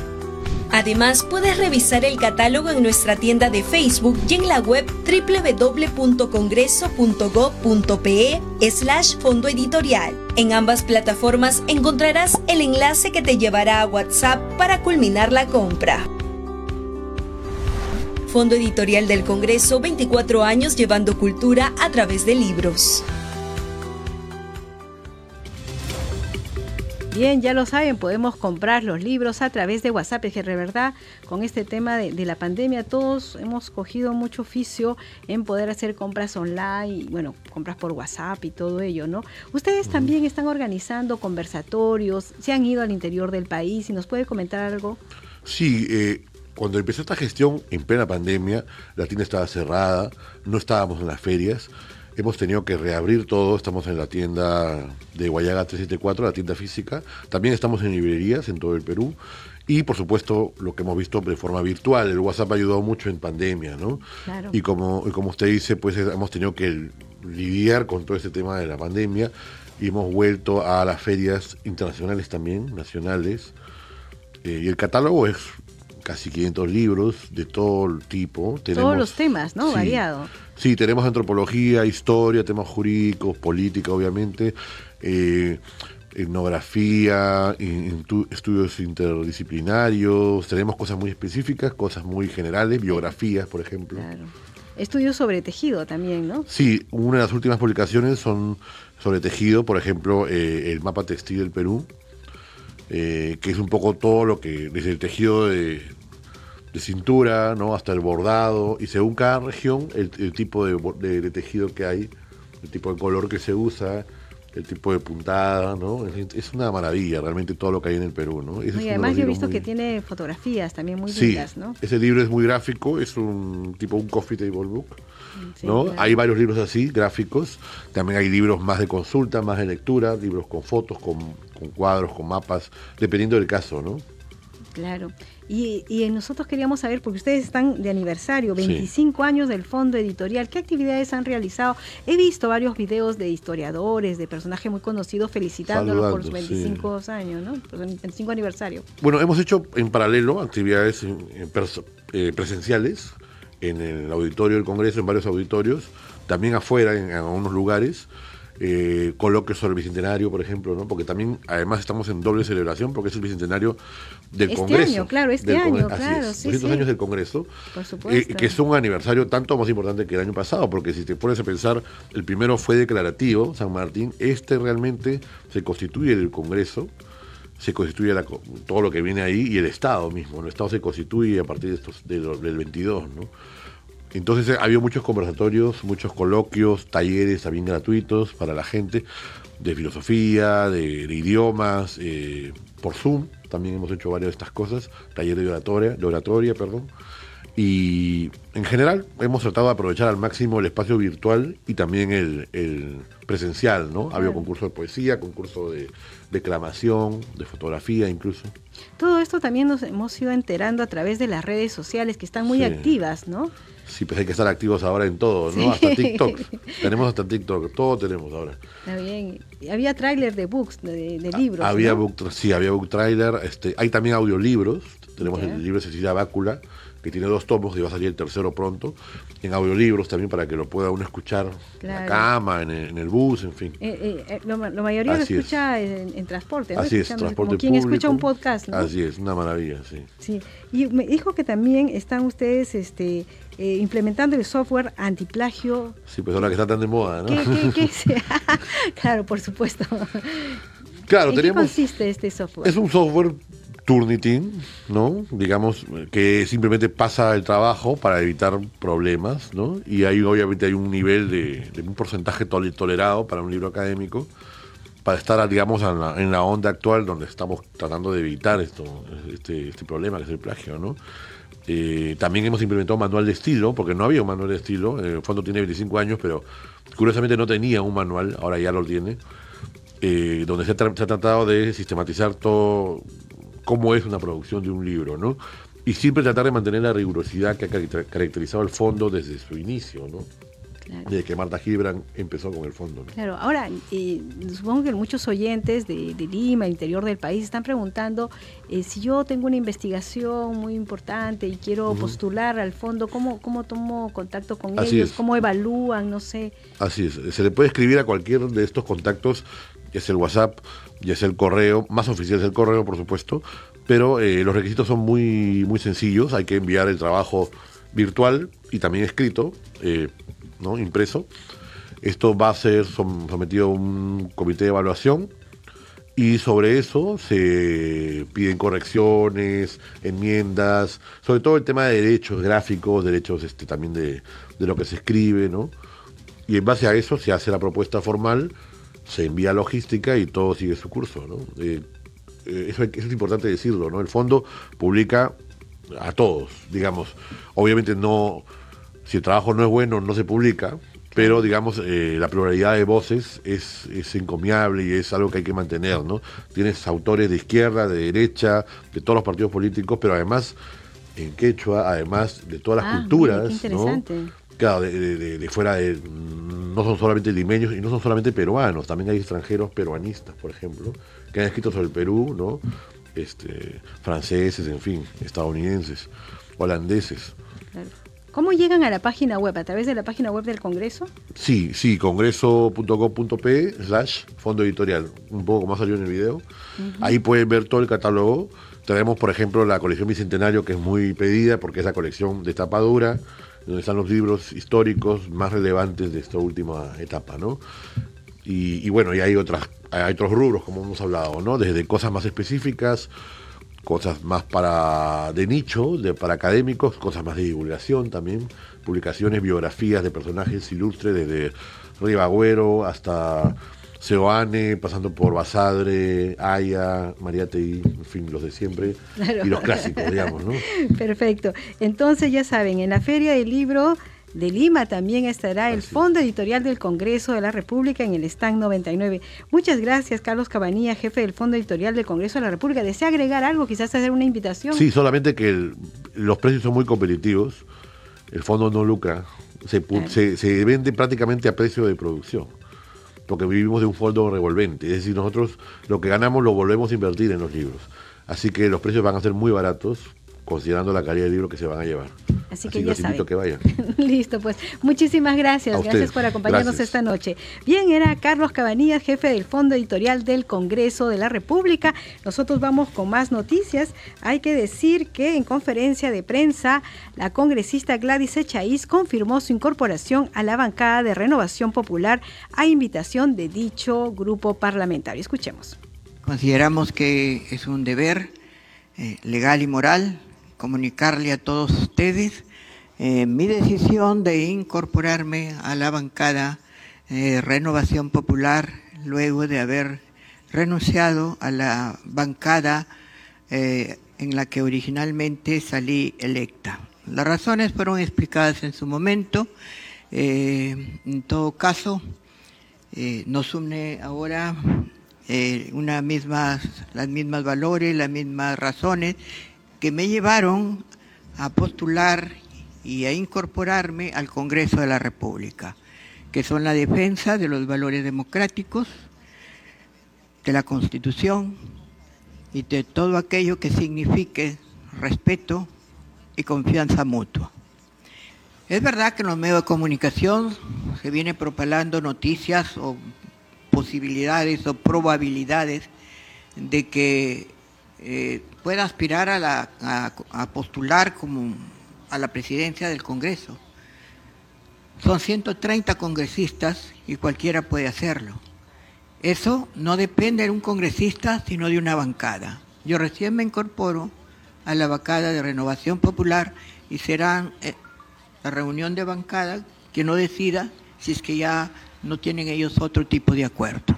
Además, puedes revisar el catálogo en nuestra tienda de Facebook y en la web www.congreso.gov.pe slash fondo editorial. En ambas plataformas encontrarás el enlace que te llevará a WhatsApp para culminar la compra. Fondo Editorial del Congreso, 24 años llevando cultura a través de libros. Bien, ya lo saben, podemos comprar los libros a través de WhatsApp. Es que de verdad, con este tema de, la pandemia, todos hemos cogido mucho oficio en poder hacer compras online, y, bueno, compras por WhatsApp y todo ello, ¿no? Ustedes también están organizando conversatorios, se han ido al interior del país, y nos puede comentar algo. Sí, eh, cuando empezó esta gestión en plena pandemia, la tienda estaba cerrada, no estábamos en las ferias Hemos tenido que reabrir todo, estamos en la tienda de Guayaga 374, la tienda física, también estamos en librerías en todo el Perú y por supuesto lo que hemos visto de forma virtual, el WhatsApp ha ayudado mucho en pandemia, ¿no? Y como, como usted dice, pues hemos tenido que lidiar con todo este tema de la pandemia y hemos vuelto a las ferias internacionales también, nacionales, eh, y el catálogo es casi 500 libros de todo tipo. Todos los temas, ¿no? Variado. Sí, tenemos antropología, historia, temas jurídicos, política, obviamente, eh, etnografía, estudios interdisciplinarios, tenemos cosas muy específicas, cosas muy generales, biografías, por ejemplo. Claro. Estudios sobre tejido también, ¿no? Sí, una de las últimas publicaciones son sobre tejido, por ejemplo, eh, el mapa textil del Perú, eh, que es un poco todo lo que, desde el tejido de, de cintura, ¿no? Hasta el bordado, y según cada región, el, tipo de, tejido que hay, el tipo de color que se usa, el tipo de puntada, ¿no? Es, una maravilla realmente todo lo que hay en el Perú, ¿no? y además yo he visto que tiene fotografías también muy lindas, ¿no? Ese libro es muy gráfico, es un tipo un coffee table book, ¿no? Hay varios libros así, gráficos, también hay libros más de consulta, más de lectura, libros con fotos, con, con cuadros, con mapas, dependiendo del caso, ¿no? Claro. Y, y, nosotros queríamos saber, porque ustedes están de aniversario, 25 años del fondo editorial, ¿qué actividades han realizado? He visto varios videos de historiadores, de personajes muy conocidos felicitándolos por sus 25 años, ¿no? 25 aniversario. Bueno, hemos hecho en paralelo actividades eh, presenciales en el auditorio del Congreso, en varios auditorios, también afuera, en, algunos lugares. Eh, coloquios sobre el bicentenario, por ejemplo, ¿no? Porque también, además, estamos en doble celebración porque es el bicentenario del este Congreso. Año, claro, este año, claro, es, 200 años del Congreso. Por supuesto. Eh, que es un aniversario tanto más importante que el año pasado, porque si te pones a pensar, el primero fue declarativo, San Martín, este realmente se constituye el Congreso se constituye todo lo que viene ahí y el Estado mismo. El Estado se constituye a partir de estos, del 22, ¿no? Entonces ha habido muchos conversatorios, muchos coloquios, talleres también gratuitos para la gente de filosofía, de, idiomas, eh, por Zoom. También hemos hecho varias de estas cosas, talleres de oratoria, de oratoria, perdón. Y en general hemos tratado de aprovechar al máximo el espacio virtual y también el, presencial, ¿no? Ha habido concurso de poesía, concurso de declamación, de fotografía incluso. Todo esto también nos hemos ido enterando a través de las redes sociales que están muy activas, ¿no? Sí, pues hay que estar activos ahora en todo, ¿no? Hasta TikTok. tenemos hasta TikTok, todo tenemos ahora. Está bien. Había tráiler de books, de, libros. Había book, sí, había book trailer. Este, hay también audiolibros. Tenemos el libro de Cecilia Bácula, que tiene dos tomos y va a salir el tercero pronto. En audiolibros también para que lo pueda uno escuchar en la cama, en el, bus, en fin. Eh, eh, eh lo, mayoría lo escucha en, transporte, ¿no? Así es, transporte como quien escucha un podcast, ¿no? Así es, una maravilla, sí. Sí, y me dijo que también están ustedes este, eh, implementando el software antiplagio. Sí, pues ahora que está tan de moda, ¿no? ¿Qué, claro, por supuesto. Claro, ¿En qué consiste este software? Es un software Turnitin, ¿no? Digamos que simplemente pasa el trabajo para evitar problemas, ¿no? Y ahí obviamente hay un nivel de, un porcentaje tolerado para un libro académico para estar, digamos, en la, onda actual donde estamos tratando de evitar esto, este, este problema que es el plagio, ¿no? Eh, también hemos implementado un manual de estilo, porque no había un manual de estilo. En el fondo tiene 25 años, pero curiosamente no tenía un manual, ahora ya lo tiene, eh, donde se ha, tratado de sistematizar todo cómo es una producción de un libro, ¿no? Y siempre tratar de mantener la rigurosidad que ha caracterizado el fondo desde su inicio, ¿no? Desde que Marta Gibran empezó con el fondo. Claro, ahora eh, supongo que muchos oyentes de, Lima, interior del país, están preguntando eh, si yo tengo una investigación muy importante y quiero postular al fondo, ¿cómo, cómo tomo contacto con ellos? ¿Cómo evalúan? No sé. Así es, se le puede escribir a cualquier de estos contactos, ya es el WhatsApp, ya es el correo, más oficial es el correo, por supuesto, pero eh, los requisitos son muy, muy sencillos, hay que enviar el trabajo virtual y también escrito. ¿no? impreso. Esto va a ser sometido a un comité de evaluación y sobre eso se piden correcciones, enmiendas, sobre todo el tema de derechos gráficos, derechos este, también de, lo que se escribe, ¿no? Y en base a eso se hace la propuesta formal, se envía logística y todo sigue su curso, ¿no? Eh, eh, eso, eso, es importante decirlo, ¿no? El fondo publica a todos, digamos. Obviamente no si el trabajo no es bueno, no se publica, pero digamos, eh, la pluralidad de voces es, es, encomiable y es algo que hay que mantener, ¿no? Tienes autores de izquierda, de derecha, de todos los partidos políticos, pero además en quechua, además de todas las ah, culturas, ¿no? Claro, de, fuera de, no son solamente limeños y no son solamente peruanos, también hay extranjeros peruanistas, por ejemplo, que han escrito sobre el Perú, ¿no? Este, franceses, en fin, estadounidenses, holandeses. ¿Cómo llegan a la página web? ¿A través de la página web del Congreso? Sí, sí, congreso.gov.p slash fondo editorial. Un poco como salió en el video. Ahí pueden ver todo el catálogo. Tenemos, por ejemplo, la colección Bicentenario, que es muy pedida porque es la colección de tapadura, donde están los libros históricos más relevantes de esta última etapa, ¿no? Y, y bueno, y hay, otras, hay otros rubros, como hemos hablado, ¿no? Desde cosas más específicas, cosas más para de nicho, de, para académicos, cosas más de divulgación también, publicaciones, biografías de personajes ilustres desde Ribagüero hasta Seoane, pasando por Basadre, Aya, Mariate, en fin, los de siempre, y los clásicos, digamos, ¿no? Perfecto. Entonces, ya saben, en la Feria del Libro de Lima también estará el Fondo Editorial del Congreso de la República en el stand 99. Muchas gracias, Carlos Cabanilla, jefe del Fondo Editorial del Congreso de la República. ¿Desea agregar algo, quizás hacer una invitación? Sí, solamente que los precios son muy competitivos, el fondo no lucra, se, se, vende prácticamente a precio de producción, porque vivimos de un fondo revolvente, es decir, nosotros lo que ganamos lo volvemos a invertir en los libros. Así que los precios van a ser muy baratos, considerando la calidad del libro que se van a llevar. Así que ya saben. que vayan. Listo, pues muchísimas gracias. Gracias por acompañarnos esta noche. Bien, era Carlos Cabanillas, jefe del Fondo Editorial del Congreso de la República. Nosotros vamos con más noticias. Hay que decir que en conferencia de prensa, la congresista Gladys Echaíz confirmó su incorporación a la bancada de Renovación Popular a invitación de dicho grupo parlamentario. Escuchemos. Consideramos que es un deber eh, legal y moral comunicarle a todos ustedes eh, mi decisión de incorporarme a la bancada eh, Renovación Popular luego de haber renunciado a la bancada eh, en la que originalmente salí electa. Las razones fueron explicadas en su momento. en todo caso, nos une ahora una mismas, las mismas valores, las mismas razones que me llevaron a postular y a incorporarme al Congreso de la República, que son la defensa de los valores democráticos, de la Constitución y de todo aquello que signifique respeto y confianza mutua. Es verdad que en los medios de comunicación se viene propalando noticias o posibilidades o probabilidades de que eh, pueda aspirar a, la, a, postular como a la presidencia del Congreso. Son 130 congresistas y cualquiera puede hacerlo. Eso no depende de un congresista, sino de una bancada. Yo recién me incorporo a la bancada de Renovación Popular y será eh, la reunión de bancada que no decida si es que ya no tienen ellos otro tipo de acuerdo.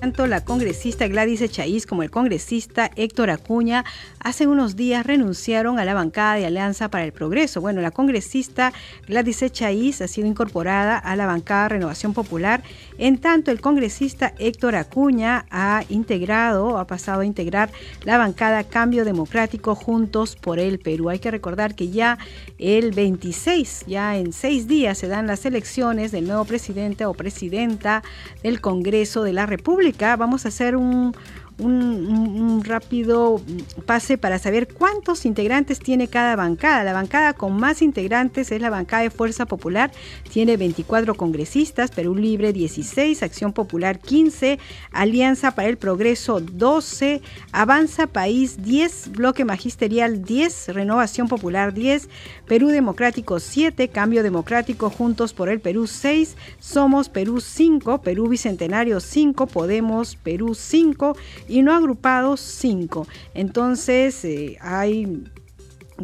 Tanto la congresista Gladys Echaíz como el congresista Héctor Acuña hace unos días renunciaron a la bancada de Alianza para el Progreso. Bueno, la congresista Gladys Echaíz ha sido incorporada a la bancada Renovación Popular, en tanto el congresista Héctor Acuña ha integrado, ha pasado a integrar la bancada Cambio Democrático Juntos por el Perú. Hay que recordar que ya el 26, ya en seis días se dan las elecciones del nuevo presidente o presidenta del Congreso de la República Vamos a hacer un, un, rápido pase para saber cuántos integrantes tiene cada bancada. La bancada con más integrantes es la bancada de Fuerza Popular, tiene 24 congresistas, Perú Libre 16, Acción Popular 15, Alianza para el Progreso 12, Avanza País 10, Bloque Magisterial 10, Renovación Popular 10, Perú Democrático 7, Cambio Democrático Juntos por el Perú 6, Somos Perú 5, Perú Bicentenario 5, Podemos Perú 5 y no agrupados 5. Entonces eh, hay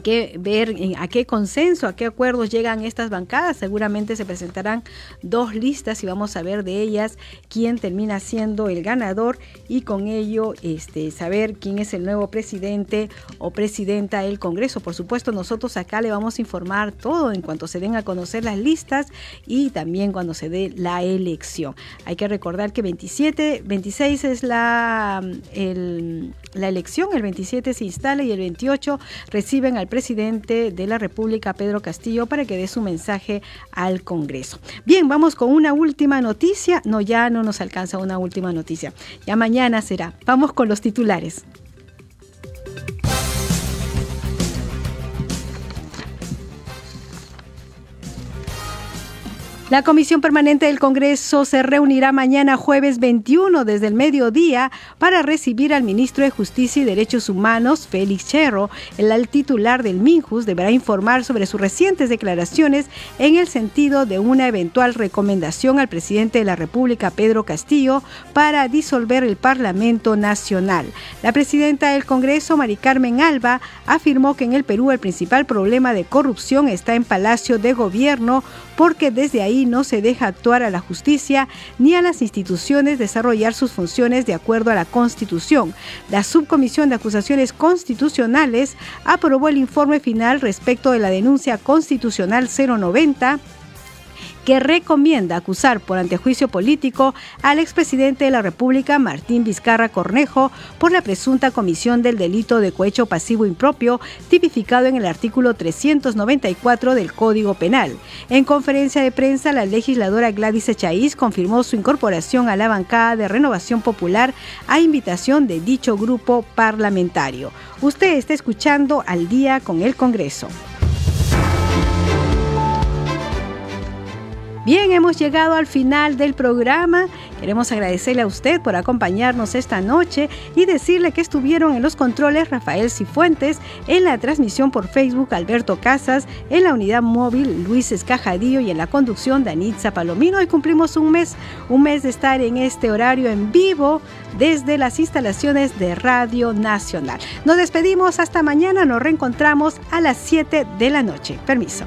que ver a qué consenso, a qué acuerdos llegan estas bancadas. Seguramente se presentarán dos listas y vamos a ver de ellas quién termina siendo el ganador y con ello este, saber quién es el nuevo presidente o presidenta del Congreso. Por supuesto, nosotros acá le vamos a informar todo en cuanto se den a conocer las listas y también cuando se dé la elección. Hay que recordar que 27, 26 es la, la elección, el 27 se instala y el 28 reciben al presidente de la República, Pedro Castillo, para que dé su mensaje al Congreso. Bien, vamos con una última noticia. No, ya no nos alcanza una última noticia. Ya mañana será. Vamos con los titulares. La Comisión Permanente del Congreso se reunirá mañana jueves 21 desde el mediodía para recibir al ministro de Justicia y Derechos Humanos, Félix Cherro. El titular del MINJUS deberá informar sobre sus recientes declaraciones en el sentido de una eventual recomendación al presidente de la República, Pedro Castillo, para disolver el Parlamento Nacional. La presidenta del Congreso, Mari Carmen Alba, afirmó que en el Perú el principal problema de corrupción está en Palacio de Gobierno porque desde ahí no se deja actuar a la justicia ni a las instituciones desarrollar sus funciones de acuerdo a la Constitución. La Subcomisión de Acusaciones Constitucionales aprobó el informe final respecto de la denuncia constitucional 090 que recomienda acusar por antejuicio político al expresidente de la República, Martín Vizcarra Cornejo, por la presunta comisión del delito de cohecho pasivo impropio tipificado en el artículo 394 del Código Penal. En conferencia de prensa, la legisladora Gladys Echaíz confirmó su incorporación a la bancada de Renovación Popular a invitación de dicho grupo parlamentario. Usted está escuchando al día con el Congreso. Bien, hemos llegado al final del programa. Queremos agradecerle a usted por acompañarnos esta noche y decirle que estuvieron en los controles Rafael Cifuentes, en la transmisión por Facebook Alberto Casas, en la unidad móvil Luis Escajadillo y en la conducción Danitza Palomino. Y cumplimos un mes, un mes de estar en este horario en vivo desde las instalaciones de Radio Nacional. Nos despedimos hasta mañana, nos reencontramos a las 7 de la noche. Permiso.